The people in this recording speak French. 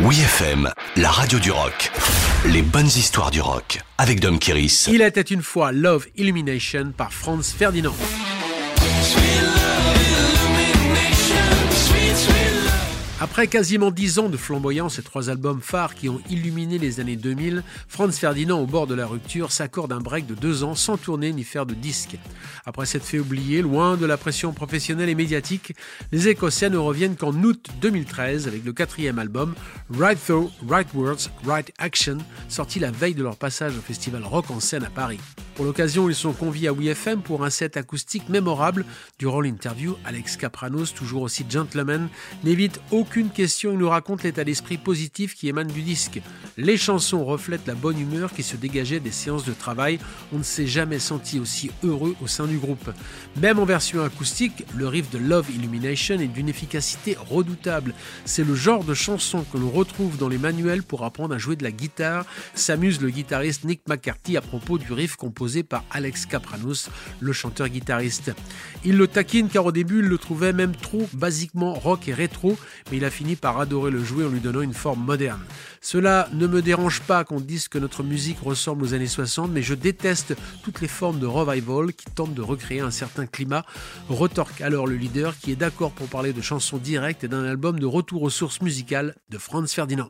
Oui FM, la radio du rock. Les bonnes histoires du rock avec Dom Kiris. Il était une fois Love Illumination par Franz Ferdinand. Après quasiment dix ans de flamboyance et trois albums phares qui ont illuminé les années 2000, Franz Ferdinand, au bord de la rupture, s'accorde un break de deux ans sans tourner ni faire de disque. Après s'être fait oublier, loin de la pression professionnelle et médiatique, les Écossais ne reviennent qu'en août 2013 avec le quatrième album, Right Thought, Right Words, Right Action, sorti la veille de leur passage au festival Rock en scène à Paris. Pour l'occasion, ils sont conviés à WeFM pour un set acoustique mémorable. Durant l'interview, Alex Capranos, toujours aussi gentleman, n'évite aucune question et nous raconte l'état d'esprit positif qui émane du disque. Les chansons reflètent la bonne humeur qui se dégageait des séances de travail. On ne s'est jamais senti aussi heureux au sein du groupe. Même en version acoustique, le riff de Love Illumination est d'une efficacité redoutable. C'est le genre de chanson que l'on retrouve dans les manuels pour apprendre à jouer de la guitare, s'amuse le guitariste Nick McCarthy à propos du riff composé par Alex Capranos, le chanteur-guitariste. Il le taquine car au début il le trouvait même trop basiquement rock et rétro, mais il a fini par adorer le jouer en lui donnant une forme moderne. Cela ne me dérange pas qu'on dise que notre musique ressemble aux années 60, mais je déteste toutes les formes de revival qui tentent de recréer un certain climat. Retorque alors le leader qui est d'accord pour parler de chansons directes et d'un album de retour aux sources musicales de Franz Ferdinand.